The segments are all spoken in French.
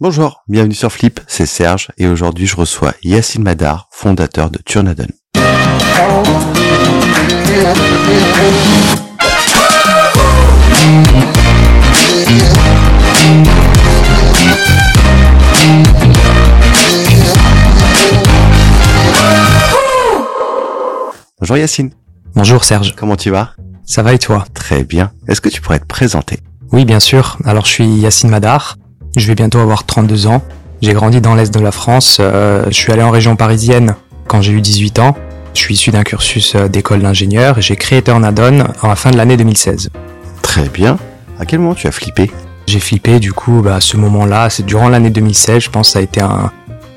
Bonjour, bienvenue sur Flip, c'est Serge et aujourd'hui je reçois Yacine Madar, fondateur de Turnadon. Bonjour Yacine. Bonjour Serge. Comment tu vas? Ça va et toi? Très bien. Est-ce que tu pourrais te présenter? Oui, bien sûr. Alors je suis Yacine Madar. Je vais bientôt avoir 32 ans. J'ai grandi dans l'est de la France. Euh, je suis allé en région parisienne quand j'ai eu 18 ans. Je suis issu d'un cursus euh, d'école d'ingénieur et j'ai créé Turnadon à la fin de l'année 2016. Très bien. À quel moment tu as flippé? J'ai flippé du coup bah, à ce moment-là, c'est durant l'année 2016, je pense que ça a été un,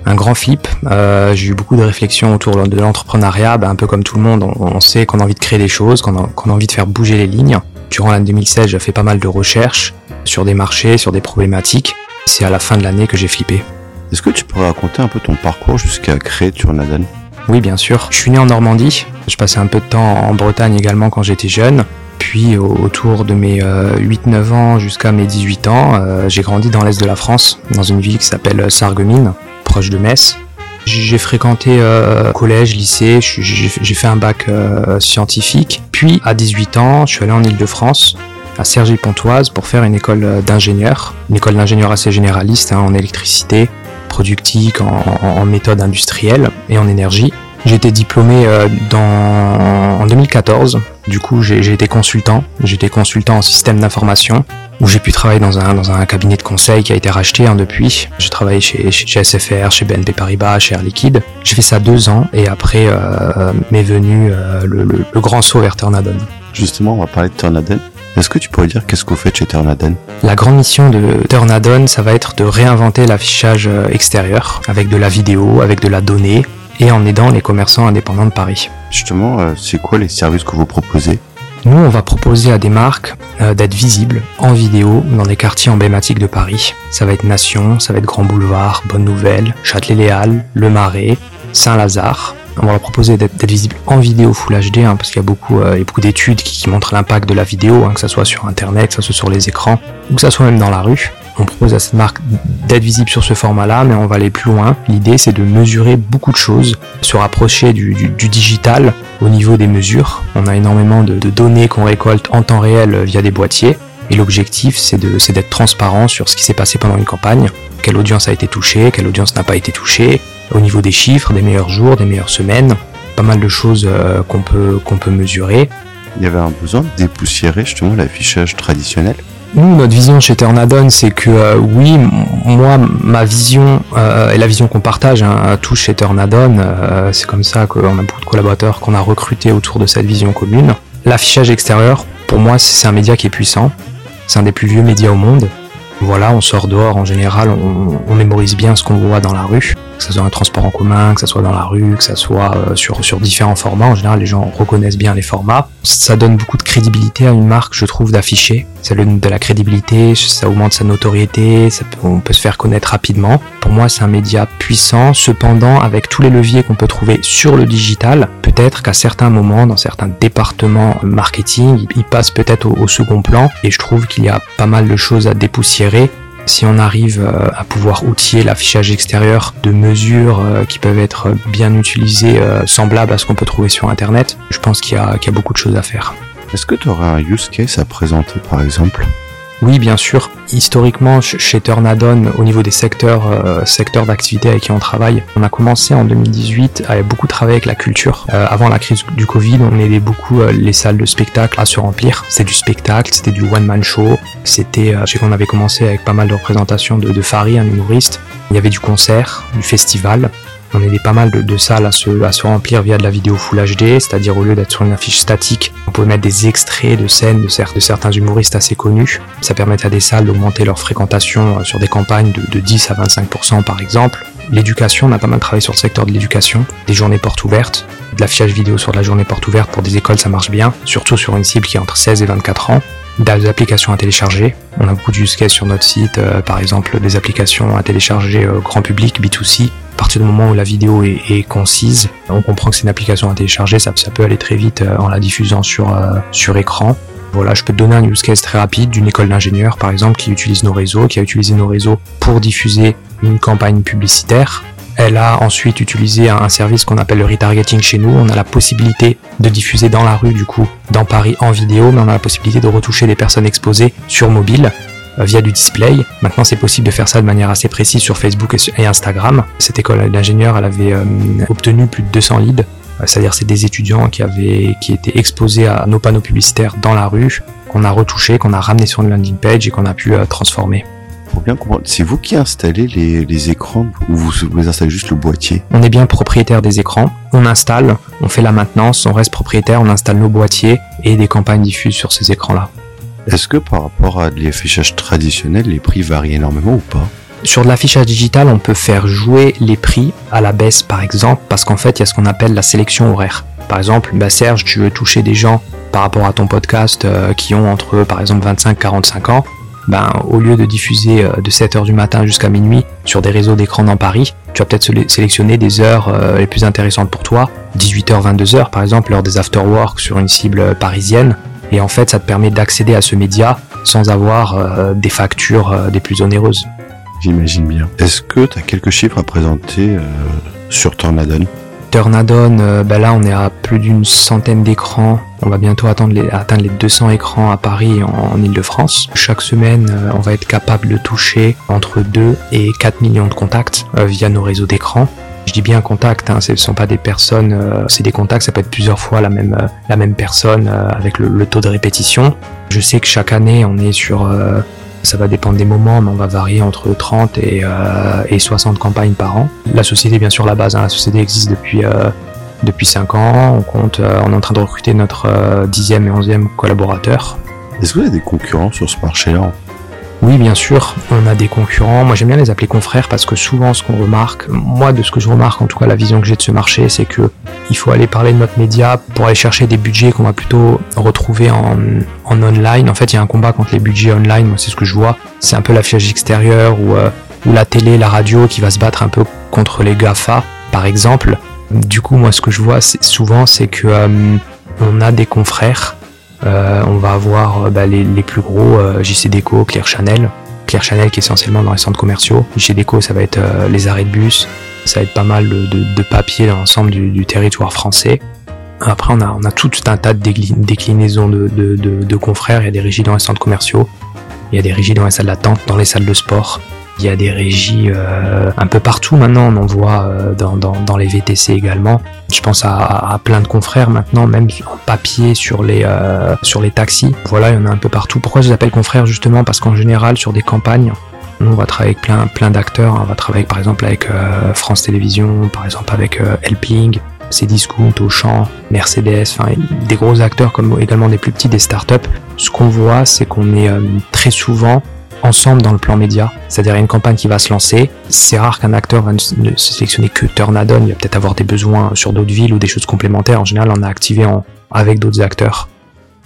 un grand flip. Euh, j'ai eu beaucoup de réflexions autour de l'entrepreneuriat, bah, un peu comme tout le monde, on, sait qu'on a envie de créer des choses, qu'on a, qu'on a envie de faire bouger les lignes. Durant l'année 2016, j'ai fait pas mal de recherches sur des marchés, sur des problématiques. C'est à la fin de l'année que j'ai flippé. Est-ce que tu pourrais raconter un peu ton parcours jusqu'à créer Turnadon Oui, bien sûr. Je suis né en Normandie. Je passais un peu de temps en Bretagne également quand j'étais jeune. Puis autour de mes 8-9 euh, ans jusqu'à mes 18 ans, euh, j'ai grandi dans l'est de la France, dans une ville qui s'appelle Sarreguemines, proche de Metz. J'ai fréquenté euh, collège, lycée, j'ai fait un bac scientifique. Puis à 18 ans, je suis allé en Ile-de-France à Cergy-Pontoise pour faire une école d'ingénieur, une école d'ingénieur assez généraliste hein, en électricité, productique, en, méthode industrielle et en énergie. J'ai été diplômé euh, en 2014. Du coup, j'ai été consultant. J'étais consultant en système d'information où j'ai pu travailler dans un, dans un cabinet de conseil qui a été racheté hein, depuis. J'ai travaillé chez, chez, SFR, chez BNP Paribas, chez Air Liquide. J'ai fait ça deux ans et après euh, m'est venu euh, le, le, grand saut vers Tornadon. Justement, on va parler de Tornadon. Est-ce que tu pourrais dire qu'est-ce que vous faites chez Turnadon La grande mission de Turnadon, ça va être de réinventer l'affichage euh, extérieur avec de la vidéo, avec de la donnée et en aidant les commerçants indépendants de Paris. Justement, euh, c'est quoi les services que vous proposez nous, on va proposer à des marques euh, d'être visibles en vidéo dans des quartiers emblématiques de Paris. Ça va être Nation, ça va être Grand Boulevard, Bonne Nouvelle, Châtelet-Léal, Le Marais, Saint-Lazare. On va proposer d'être visible en vidéo Full HD, hein, parce qu'il y a beaucoup, euh, d'études qui, montrent l'impact de la vidéo, hein, que ce soit sur Internet, que ce soit sur les écrans, ou que ce soit même dans la rue. On propose à cette marque d'être visible sur ce format-là, mais on va aller plus loin. L'idée, c'est de mesurer beaucoup de choses, se rapprocher du, digital au niveau des mesures. On a énormément de, de données qu'on récolte en temps réel via des boîtiers. Et l'objectif, c'est d'être transparent sur ce qui s'est passé pendant une campagne, quelle audience a été touchée, quelle audience n'a pas été touchée, au niveau des chiffres, des meilleurs jours, des meilleures semaines, pas mal de choses euh, qu'on peut, qu'on peut mesurer. Il y avait un besoin de dépoussiérer justement l'affichage traditionnel nous, notre vision chez Ternadon, c'est que euh, oui, moi, ma vision euh, et la vision qu'on partage hein, à tous chez Ternadon, c'est comme ça qu'on a beaucoup de collaborateurs qu'on a recrutés autour de cette vision commune. L'affichage extérieur, pour moi, c'est un média qui est puissant. C'est un des plus vieux médias au monde. Voilà, on sort dehors en général, on, on mémorise bien ce qu'on voit dans la rue que ce soit un transport en commun, que ce soit dans la rue, que ce soit euh, sur, sur différents formats. En général, les gens reconnaissent bien les formats. Ça donne beaucoup de crédibilité à une marque, je trouve, d'afficher. Ça donne de la crédibilité, ça augmente sa notoriété, ça on peut se faire connaître rapidement. Pour moi, c'est un média puissant. Cependant, avec tous les leviers qu'on peut trouver sur le digital, peut-être qu'à certains moments, dans certains départements marketing, il passe peut-être au second plan. Et je trouve qu'il y a pas mal de choses à dépoussiérer si on arrive euh, à pouvoir outiller l'affichage extérieur de mesures euh, qui peuvent être bien utilisées, euh, semblables à ce qu'on peut trouver sur Internet, je pense qu'il y, a beaucoup de choses à faire. Est-ce que tu aurais un use case à présenter par exemple? Oui, bien sûr. Historiquement, chez Turnadon, au niveau des secteurs, euh, secteurs d'activité avec qui on travaille, on a commencé en 2018 à beaucoup travailler avec la culture. Euh, avant la crise du Covid, on aidait beaucoup euh, les salles de spectacle à se remplir. C'était du spectacle, c'était du one-man show. C'était, je sais qu'on avait commencé avec pas mal de représentations de, de Fari, un humoriste. Il y avait du concert, du festival. On aidait pas mal de, salles à se, remplir via de la vidéo Full HD, c'est-à-dire au lieu d'être sur une affiche statique, on pouvait mettre des extraits de scènes de, certains humoristes assez connus. Ça permettait à des salles d'augmenter leur fréquentation euh, sur des campagnes de, de 10 à 25% par exemple. L'éducation, on a pas mal travaillé sur le secteur de l'éducation, des journées portes ouvertes, de l'affichage vidéo sur la journée porte ouverte pour des écoles, ça marche bien, surtout sur une cible qui est entre 16 et 24 ans des applications à télécharger. On a beaucoup de use cases sur notre site, euh, par exemple des applications à télécharger euh, grand public, B2C. À partir du moment où la vidéo est, concise, on comprend que c'est une application à télécharger, ça, ça, peut aller très vite euh, en la diffusant sur, sur écran. Voilà, je peux te donner un use case très rapide d'une école d'ingénieurs, par exemple, qui utilise nos réseaux, qui a utilisé nos réseaux pour diffuser une campagne publicitaire. Elle a ensuite utilisé un service qu'on appelle le retargeting chez nous. On a la possibilité de diffuser dans la rue, du coup, dans Paris en vidéo, mais on a la possibilité de retoucher les personnes exposées sur mobile euh, via du display. Maintenant, c'est possible de faire ça de manière assez précise sur Facebook et Instagram. Cette école d'ingénieurs, elle avait euh, obtenu plus de 200 leads euh, c'est-à-dire c'est des étudiants qui avaient qui étaient exposés à nos panneaux publicitaires dans la rue, qu'on a retouché, qu'on a ramené sur une landing page et qu'on a pu transformer. Pour bien comprendre, c'est vous qui installez les, les écrans ou vous, vous installez juste le boîtier? On est bien propriétaire des écrans. On installe, on fait la maintenance, on reste propriétaire, on installe nos boîtiers et des campagnes diffusent sur ces écrans-là. Est-ce que par rapport à l'affichage traditionnel, les prix varient énormément ou pas? Sur de l'affichage digital, on peut faire jouer les prix à la baisse, par exemple, parce qu'en fait, il y a ce qu'on appelle la sélection horaire. Par exemple, bah Serge, tu veux toucher des gens par rapport à ton podcast euh, qui ont entre, par exemple, 25 45 ans. Ben, au lieu de diffuser euh, de 7h du matin jusqu'à minuit sur des réseaux d'écran dans Paris, tu vas peut-être sélectionner des heures euh, les plus intéressantes pour toi, 18h, 22h par exemple, l'heure des after-work sur une cible parisienne. Et en fait, ça te permet d'accéder à ce média sans avoir des factures des plus onéreuses. J'imagine bien. Est-ce que tu as quelques chiffres à présenter euh, sur Tornadon Tornadon, euh, ben là on est à plus d'une centaine d'écrans. On va bientôt atteindre les, atteindre les 200 écrans à Paris et en, Ile-de-France. Chaque semaine, euh, on va être capable de toucher entre 2 et 4 millions de contacts via nos réseaux d'écran. Je dis bien contact, hein, ce ne sont pas des personnes, c'est des contacts, ça peut être plusieurs fois la même, la même personne avec le, le, taux de répétition. Je sais que chaque année on est sur ça va dépendre des moments, mais on va varier entre 30 et, euh, et 60 campagnes par an. La société, bien sûr, la base, hein, la société existe depuis, euh, depuis 5 ans. On compte, euh, on est en train de recruter notre euh, dixième et onzième collaborateur. Est-ce que vous avez des concurrents sur ce marché-là? Oui, bien sûr, on a des concurrents. Moi, j'aime bien les appeler confrères parce que souvent, ce qu'on remarque, moi, de ce que je remarque, en tout cas, la vision que j'ai de ce marché, c'est que il faut aller parler de notre média pour aller chercher des budgets qu'on va plutôt retrouver en, en, online. En fait, il y a un combat contre les budgets online. Moi, c'est ce que je vois. C'est un peu l'affichage extérieur ou, euh, ou la télé, la radio qui va se battre un peu contre les GAFA, par exemple. Du coup, moi, ce que je vois souvent, c'est que euh, on a des confrères on va avoir euh, bah, les, plus gros, euh, JC Déco, Claire Chanel. Claire Chanel qui est essentiellement dans les centres commerciaux. JC Déco, ça va être les arrêts de bus, ça va être pas mal de, papier dans l'ensemble du, territoire français. Après, on a, on a tout un tas de déclinaisons de, de, confrères. Il y a des régies dans les centres commerciaux, il y a des régies dans les salles d'attente, dans les salles de sport. Il y a des régies euh, un peu partout maintenant, on en voit euh, dans, les VTC également. Je pense à, plein de confrères maintenant, même en papier sur les, euh, sur les taxis. Voilà, il y en a un peu partout. Pourquoi je les appelle confrères justement? Parce qu'en général, sur des campagnes, on va travailler avec plein, plein d'acteurs. On va travailler par exemple avec France Télévisions, par exemple avec Helping, Cdiscount, Auchan, Mercedes, enfin des gros acteurs comme également des plus petits, des startups. Ce qu'on voit, c'est qu'on est très souvent ensemble dans le plan média. C'est-à-dire une campagne qui va se lancer. C'est rare qu'un acteur ne sélectionner que Turnadon. Il va peut-être avoir des besoins sur d'autres villes ou des choses complémentaires. En général, on a activé en, avec d'autres acteurs.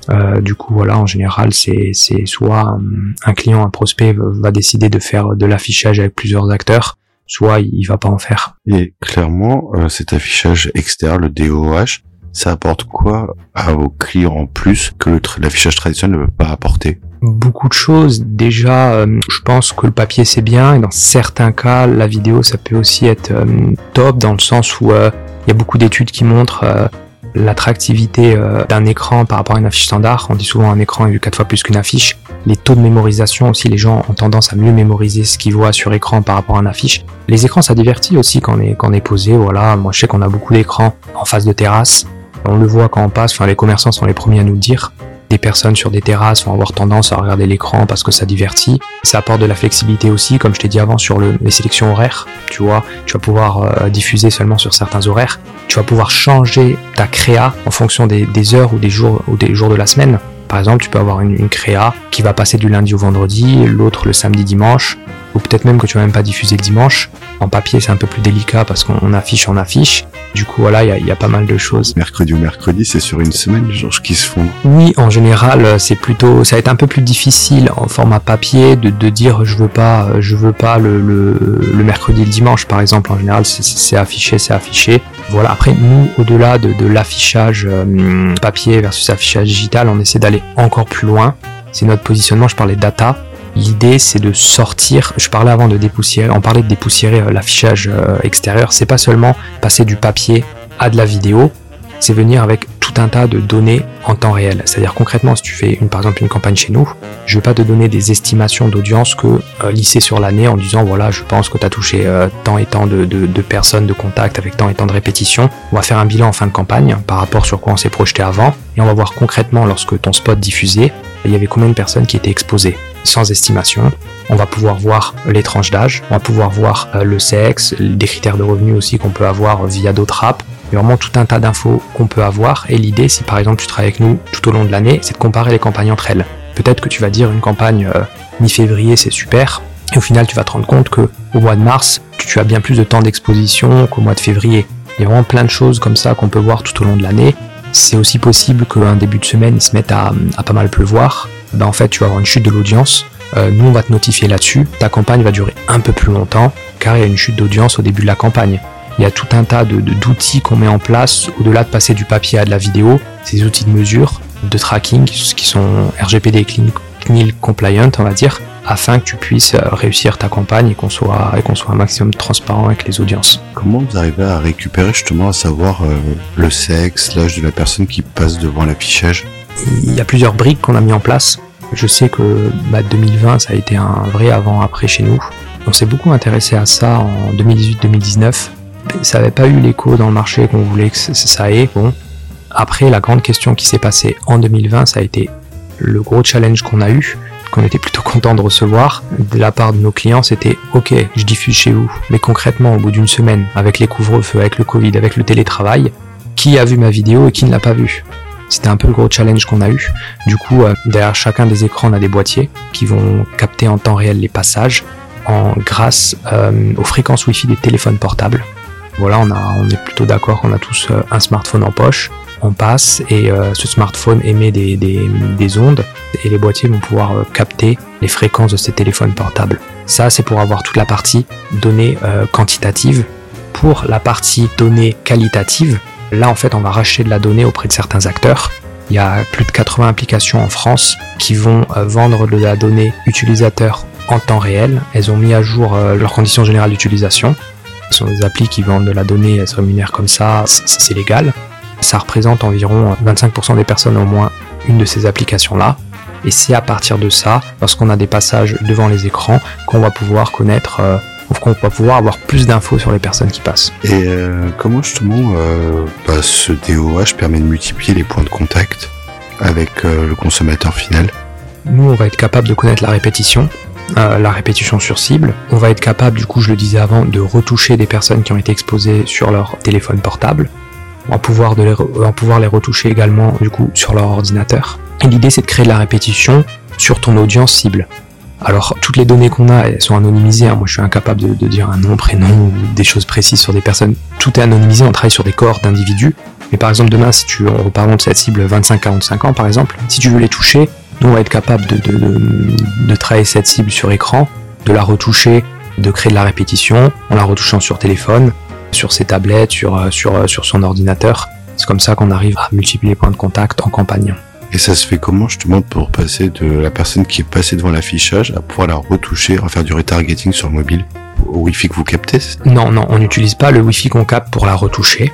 Euh, du coup, voilà, en général, c'est soit un client, un prospect va décider de faire de l'affichage avec plusieurs acteurs, soit il, va pas en faire. Et clairement, euh, cet affichage externe, le DOH, ça apporte quoi à vos clients en plus que l'affichage traditionnel ne peut pas apporter? Beaucoup de choses. Déjà, euh, je pense que le papier c'est bien et dans certains cas, la vidéo ça peut aussi être euh, top dans le sens où euh, il y a beaucoup d'études qui montrent l'attractivité d'un écran par rapport à une affiche standard. On dit souvent un écran est vu quatre fois plus qu'une affiche. Les taux de mémorisation aussi, les gens ont tendance à mieux mémoriser ce qu'ils voient sur écran par rapport à une affiche. Les écrans ça divertit aussi quand on est, quand on est posé. Voilà, moi je sais qu'on a beaucoup d'écrans en face de terrasse. On le voit quand on passe, enfin les commerçants sont les premiers à nous le dire des personnes sur des terrasses vont avoir tendance à regarder l'écran parce que ça divertit. Ça apporte de la flexibilité aussi, comme je t'ai dit avant, sur les sélections horaires. Tu vois, tu vas pouvoir euh, diffuser seulement sur certains horaires. Tu vas pouvoir changer ta créa en fonction des, heures ou des jours ou des jours de la semaine. Par exemple, tu peux avoir une, créa qui va passer du lundi au vendredi, l'autre le samedi dimanche. Ou peut-être même que tu vas même pas diffuser le dimanche. En papier, c'est un peu plus délicat parce qu'on affiche, on affiche. Du coup, voilà, il y a, pas mal de choses. Mercredi ou mercredi, c'est sur une semaine, genre qui se font. Oui, en général, c'est plutôt, ça va être un peu plus difficile en format papier de, de dire je veux pas, je veux pas le, le, mercredi et le dimanche, par exemple. En général, c'est affiché, c'est affiché. Voilà. Après, nous, au-delà de, de l'affichage euh, papier versus affichage digital, on essaie d'aller encore plus loin. C'est notre positionnement. Je parlais data. L'idée, c'est de sortir. Je parlais avant de dépoussiérer. On parlait de dépoussiérer euh, l'affichage euh, extérieur. C'est pas seulement passer du papier à de la vidéo. C'est venir avec tout un tas de données en temps réel. C'est-à-dire concrètement, si tu fais une, par exemple une campagne chez nous, je vais pas te donner des estimations d'audience que euh, lisser sur l'année en disant voilà, je pense que tu as touché tant et tant de, de, personnes de contact avec tant et tant de répétitions. On va faire un bilan en fin de campagne par rapport sur quoi on s'est projeté avant et on va voir concrètement lorsque ton spot diffusé, il y avait combien de personnes qui étaient exposées sans estimation. On va pouvoir voir les tranches d'âge, on va pouvoir voir euh, le sexe, des critères de revenus aussi qu'on peut avoir via d'autres apps. Il y a vraiment tout un tas d'infos qu'on peut avoir. Et l'idée, si par exemple tu travailles avec nous tout au long de l'année, c'est de comparer les campagnes entre elles. Peut-être que tu vas dire une campagne euh, mi-février, c'est super. Et au final, tu vas te rendre compte que au mois de mars, tu as bien plus de temps d'exposition qu'au mois de février. Il y a vraiment plein de choses comme ça qu'on peut voir tout au long de l'année. C'est aussi possible qu'un début de semaine, il se mette à, à pas mal pleuvoir. Ben, en fait tu vas avoir une chute de l'audience. Euh, nous on va te notifier là-dessus. Ta campagne va durer un peu plus longtemps car il y a une chute d'audience au début de la campagne. Il y a tout un tas de, d'outils qu'on met en place au-delà de passer du papier à de la vidéo. Ces outils de mesure, de tracking qui sont RGPD CNIL compliant on va dire, afin que tu puisses euh, réussir ta campagne et qu'on soit, et qu'on soit un maximum transparent avec les audiences. Comment vous arrivez à récupérer justement à savoir euh, le sexe, l'âge de la personne qui passe devant l'affichage? Il y a plusieurs briques qu'on a mis en place. Je sais que 2020, bah, ça a été un vrai avant-après chez nous. On s'est beaucoup intéressé à ça en 2018-2019. Ça n'avait pas eu l'écho dans le marché qu'on voulait que ça ait. Bon. Après, la grande question qui s'est passée en 2020, ça a été le gros challenge qu'on a eu, qu'on était plutôt content de recevoir de la part de nos clients, c'était ok, je diffuse chez vous, mais concrètement, au bout d'une semaine, avec les couvre-feux, avec le Covid, avec le télétravail, qui a vu ma vidéo et qui ne l'a pas vue c'était un peu le gros challenge qu'on a eu. Du coup, euh, derrière chacun des écrans, on a des boîtiers qui vont capter en temps réel les passages grâce euh, aux fréquences Wi-Fi des téléphones portables. Voilà, on, est plutôt d'accord qu'on a tous euh, un smartphone en poche. On passe et ce smartphone émet des, des, des, ondes et les boîtiers vont pouvoir capter les fréquences de ces téléphones portables. Ça, c'est pour avoir toute la partie données quantitatives. Pour la partie données qualitatives, Là, en fait, on va racheter de la donnée auprès de certains acteurs. Il y a plus de 80 applications en France qui vont euh, vendre de la donnée utilisateur en temps réel. Elles ont mis à jour euh, leurs conditions générales d'utilisation. Ce sont des applis qui vendent de la donnée, elles se rémunèrent comme ça, c'est légal. Ça représente environ 25% des personnes au moins une de ces applications-là. Et c'est à partir de ça, lorsqu'on a des passages devant les écrans, qu'on va pouvoir connaître euh, qu'on va pouvoir avoir plus d'infos sur les personnes qui passent. Et euh, comment justement euh, bah, ce DOH permet de multiplier les points de contact avec euh, le consommateur final? Nous, on va être capable de connaître la répétition, la répétition sur cible. On va être capable, du coup, je le disais avant, de retoucher des personnes qui ont été exposées sur leur téléphone portable. On va pouvoir, de les, on va pouvoir les retoucher également, du coup, sur leur ordinateur. Et l'idée, c'est de créer de la répétition sur ton audience cible. Alors toutes les données qu'on a, elles sont anonymisées. Hein. Moi, je suis incapable de, dire un nom, prénom des choses précises sur des personnes. Tout est anonymisé. On travaille sur des corps d'individus. Mais par exemple, demain, si tu reparlons de cette cible 25-45 ans, par exemple, si tu veux les toucher, nous on va être capable de, de, travailler cette cible sur écran, de la retoucher, de créer de la répétition, en la retouchant sur téléphone, sur ses tablettes, sur, sur, sur son ordinateur. C'est comme ça qu'on arrive à multiplier les points de contact en campagne. Et ça se fait comment justement pour passer de la personne qui est passée devant l'affichage à pouvoir la retoucher, à faire du retargeting sur le mobile au Wi-Fi que vous captez Non, non, on n'utilise pas le Wi-Fi qu'on capte pour la retoucher.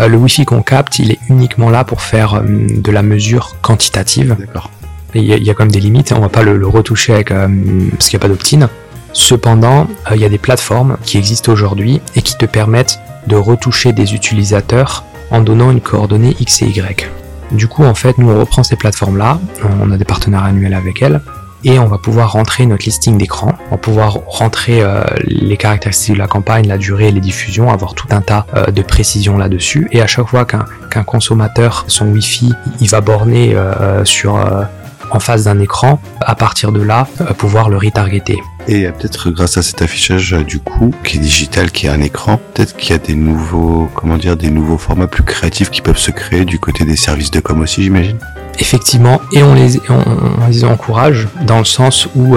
Euh, le Wi-Fi qu'on capte, il est uniquement là pour faire euh, de la mesure quantitative. D'accord. Il y, a quand même des limites, on va pas le, retoucher avec, euh, parce qu'il n'y a pas d'opt-in. Cependant, il y a des plateformes qui existent aujourd'hui et qui te permettent de retoucher des utilisateurs en donnant une coordonnée X et Y. Du coup, en fait, nous on reprend ces plateformes-là, on a des partenaires annuels avec elles, et on va pouvoir rentrer notre listing d'écran, on va pouvoir rentrer euh, les caractéristiques de la campagne, la durée, les diffusions, avoir tout un tas euh, de précisions là-dessus. Et à chaque fois qu'un consommateur, son Wi-Fi, il va borner euh, en face d'un écran, à partir de là, pouvoir le retargeter. Et peut-être grâce à cet affichage du coup, qui est digital, qui est un écran, peut-être qu'il y a des nouveaux, comment dire, des nouveaux formats plus créatifs qui peuvent se créer du côté des services de com aussi, j'imagine. Effectivement, et on les, encourage dans le sens où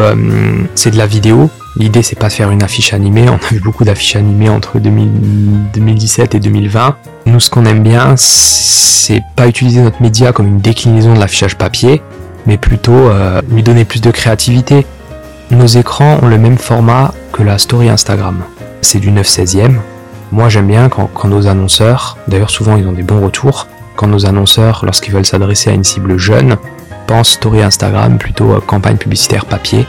c'est de la vidéo, L'idée c'est pas de faire une affiche animée, on a vu beaucoup d'affiches animées entre 2017 et 2020. Nous ce qu'on aime bien c'est pas utiliser notre média comme une déclinaison de l'affichage papier, mais plutôt euh, lui donner plus de créativité. Nos écrans ont le même format que la story Instagram. C'est du 9 16e. Moi j'aime bien quand, nos annonceurs, d'ailleurs souvent ils ont des bons retours, quand nos annonceurs lorsqu'ils veulent s'adresser à une cible jeune, pensent story Instagram plutôt campagne publicitaire papier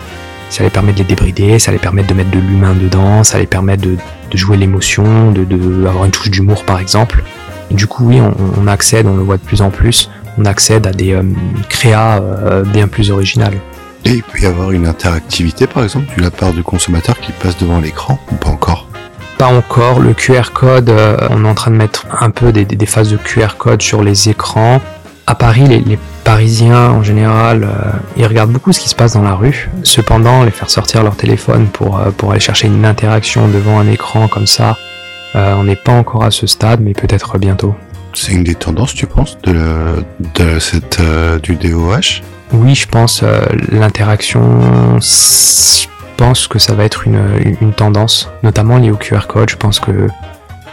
ça les permet de les débrider, ça les permet de mettre de l'humain dedans, ça les permet de, jouer l'émotion, de, de, avoir une touche d'humour par exemple. du coup oui, on, accède, on le voit de plus en plus, on accède à des euh, créas euh, bien plus originales. Et il peut y avoir une interactivité par exemple de la part du consommateur qui passe devant l'écran ou pas encore? Pas encore, le QR code, euh, on est en train de mettre un peu des, des, phases de QR code sur les écrans. À Paris, les, les Parisiens en général, euh, ils regardent beaucoup ce qui se passe dans la rue. Cependant, les faire sortir leur téléphone pour, euh, pour aller chercher une interaction devant un écran comme ça, on n'est pas encore à ce stade, mais peut-être bientôt. C'est une des tendances, tu penses, de, de cette, du DOH Oui, je pense. L'interaction, je pense que ça va être une, une tendance, notamment liée au QR code. Je pense que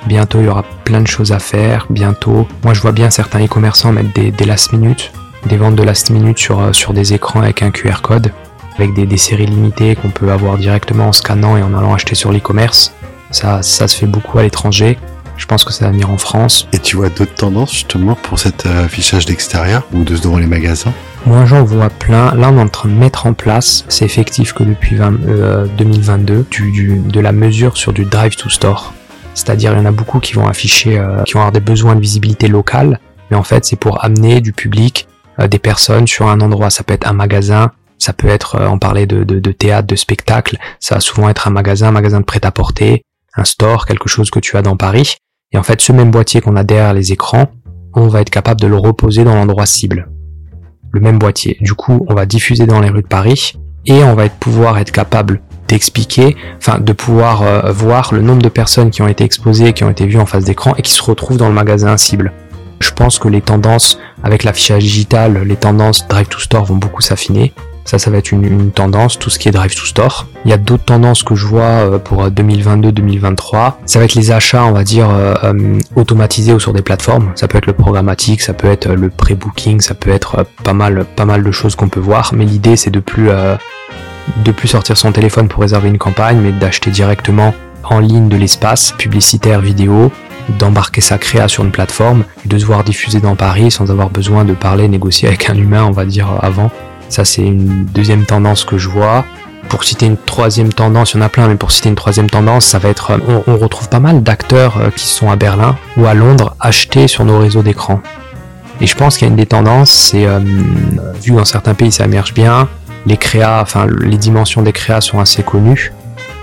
bientôt il y aura plein de choses à faire. Bientôt, moi je vois bien certains e-commerçants mettre des, des last minutes des ventes de last minute sur, euh, sur des écrans avec un QR code, avec des, des séries limitées qu'on peut avoir directement en scannant et en allant acheter sur l'e-commerce. Ça, ça se fait beaucoup à l'étranger. Je pense que ça va venir en France. Et tu vois d'autres tendances justement pour cet euh, affichage d'extérieur ou de devant les magasins? Moi j'en vois plein. Là on est en train de mettre en place, c'est effectif que depuis 2022, euh, du, du, de la mesure sur du drive to store. C'est-à-dire il y en a beaucoup qui vont afficher, qui vont avoir des besoins de visibilité locale, mais en fait c'est pour amener du public euh, des personnes sur un endroit. Ça peut être un magasin, ça peut être, euh, on parlait de, de, théâtre, de spectacle, ça va souvent être un magasin, un magasin de prêt-à-porter, un store, quelque chose que tu as dans Paris. Et en fait, ce même boîtier qu'on a derrière les écrans, on va être capable de le reposer dans l'endroit cible. Le même boîtier. Du coup, on va diffuser dans les rues de Paris et on va pouvoir être capable d'expliquer, enfin de pouvoir euh, voir le nombre de personnes qui ont été exposées, qui ont été vues en face d'écran et qui se retrouvent dans le magasin cible. Je pense que les tendances avec l'affichage digital, les tendances drive to store vont beaucoup s'affiner. Ça, ça va être une, tendance, tout ce qui est drive to store. Il y a d'autres tendances que je vois euh, pour 2022-2023. Euh, ça va être les achats, on va dire, euh, automatisés ou sur des plateformes. Ça peut être le programmatique, ça peut être le pré-booking, ça peut être pas mal, pas mal de choses qu'on peut voir. Mais l'idée, c'est de plus, plus sortir son téléphone pour réserver une campagne, mais d'acheter directement en ligne de l'espace publicitaire vidéo d'embarquer sa créa sur une plateforme, de se voir diffuser dans Paris sans avoir besoin de parler, négocier avec un humain, on va dire, avant. Ça, c'est une deuxième tendance que je vois. Pour citer une troisième tendance, il y en a plein, mais pour citer une troisième tendance, ça va être, on, retrouve pas mal d'acteurs euh, qui sont à Berlin ou à Londres achetés sur nos réseaux d'écran. Et je pense qu'il y a une des tendances, c'est, euh, vu dans certains pays ça émerge bien, les créas, enfin les dimensions des créas sont assez connues.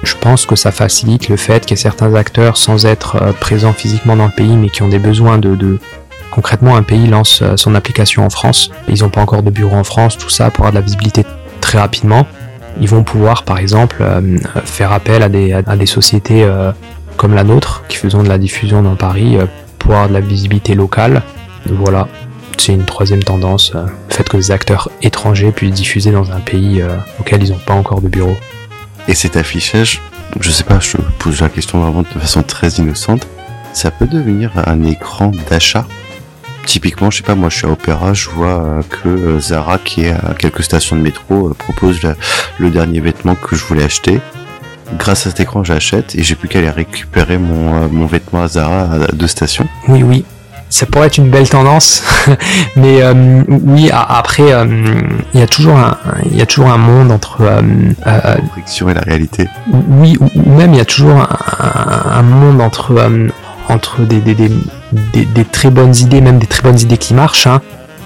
Je pense que ça facilite le fait qu'il y ait certains acteurs sans être euh, présents physiquement dans le pays mais qui ont des besoins de, concrètement un pays lance euh, son application en France, ils n'ont pas encore de bureau en France, tout ça pour avoir de la visibilité très rapidement. Ils vont pouvoir par exemple euh, faire appel à des, à des sociétés comme la nôtre qui faisons de la diffusion dans Paris pour avoir de la visibilité locale. Voilà, c'est une troisième tendance, le fait que des acteurs étrangers puissent diffuser dans un pays auquel ils n'ont pas encore de bureau. Et cet affichage, je sais pas, je pose la question vraiment de façon très innocente, ça peut devenir un écran d'achat? Typiquement, je sais pas, moi je suis à Opéra, je vois euh, que euh, Zara, qui est à quelques stations de métro, euh, propose le dernier vêtement que je voulais acheter. Grâce à cet écran, j'achète et j'ai plus qu'à aller récupérer mon, mon vêtement à Zara à deux stations. Oui, oui, ça pourrait être une belle tendance, mais euh, oui, après, euh, il y a toujours un, il y a toujours un monde entre euh, la fiction et la réalité. Oui, ou, même il y a toujours un, monde entre entre des des, des, très bonnes idées, même des très bonnes idées qui marchent, hein,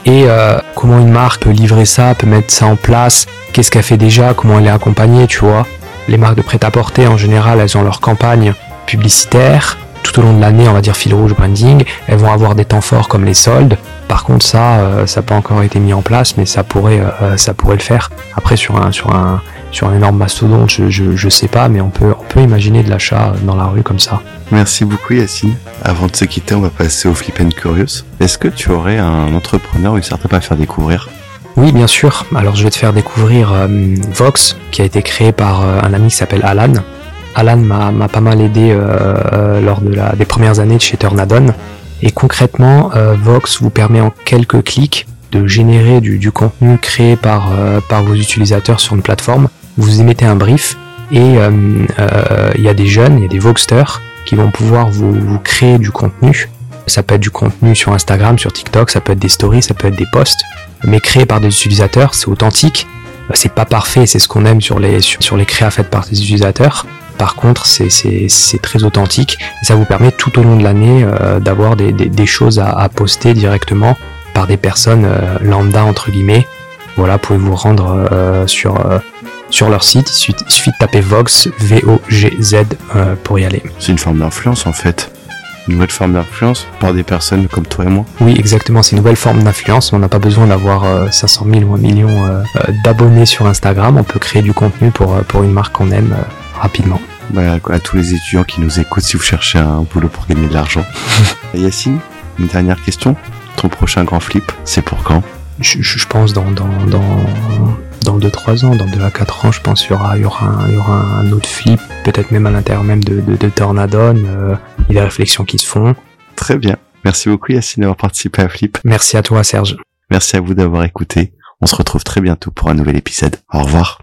et comment une marque peut livrer ça, peut mettre ça en place, qu'est-ce qu'elle fait déjà, comment elle est accompagnée, tu vois. Les marques de prêt-à-porter en général, elles ont leur campagne publicitaire tout au long de l'année, on va dire fil rouge branding. Elles vont avoir des temps forts comme les soldes. Par contre, ça, euh, ça n'a pas encore été mis en place, mais ça pourrait, euh, ça pourrait le faire. Après, sur un, sur un, sur un énorme mastodonte, je, je, je, sais pas, mais on peut, on peut imaginer de l'achat dans la rue comme ça. Merci beaucoup Yacine. Avant de se quitter, on va passer au Flip and Curious. Est-ce que tu aurais un entrepreneur ou une startup à faire découvrir? Oui, bien sûr. Alors je vais te faire découvrir euh, Vox, qui a été créé par euh, un ami qui s'appelle Alan. Alan m'a pas mal aidé euh, lors de la, des premières années de chez Turnadon. Et concrètement, Vox vous permet en quelques clics de générer du, du contenu créé par, par vos utilisateurs sur une plateforme vous émettez un brief et euh, euh, il y a des jeunes, il y a des Voxters qui vont pouvoir vous, vous, créer du contenu. Ça peut être du contenu sur Instagram, sur TikTok, ça peut être des stories, ça peut être des posts, mais créé par des utilisateurs, c'est authentique. C'est pas parfait, c'est ce qu'on aime sur les, sur, les créas faites par des utilisateurs. Par contre, c'est très authentique ça vous permet tout au long de l'année euh, d'avoir des, des, choses à, à, poster directement par des personnes euh, lambda entre guillemets. Voilà, pouvez vous rendre euh, sur sur leur site. Il suffit, il suffit de taper Vox, V-O-G-Z euh, pour y aller. C'est une forme d'influence en fait. Une nouvelle forme d'influence par des personnes comme toi et moi. Oui, exactement. C'est une nouvelle forme d'influence. On n'a pas besoin d'avoir euh, 500 000 ou un million euh, d'abonnés sur Instagram. On peut créer du contenu pour, pour une marque qu'on aime rapidement. Bah, à tous les étudiants qui nous écoutent, si vous cherchez un boulot pour gagner de l'argent. Yacine, une dernière question. Ton prochain grand flip, c'est pour quand? Je, je, pense dans, dans, dans dans 2-3 ans, dans 2 à 4 ans, je pense qu'il y aura, il y aura, un, il y aura un autre flip, peut-être même à l'intérieur même de, de, de Tornadon. Euh, il y a des réflexions qui se font. Très bien. Merci beaucoup Yacine d'avoir participé à Flip. Merci à toi Serge. Merci à vous d'avoir écouté. On se retrouve très bientôt pour un nouvel épisode. Au revoir.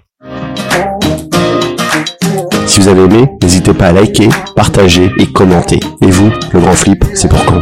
Si vous avez aimé, n'hésitez pas à liker, partager et commenter. Et vous, le grand flip, c'est pour quand?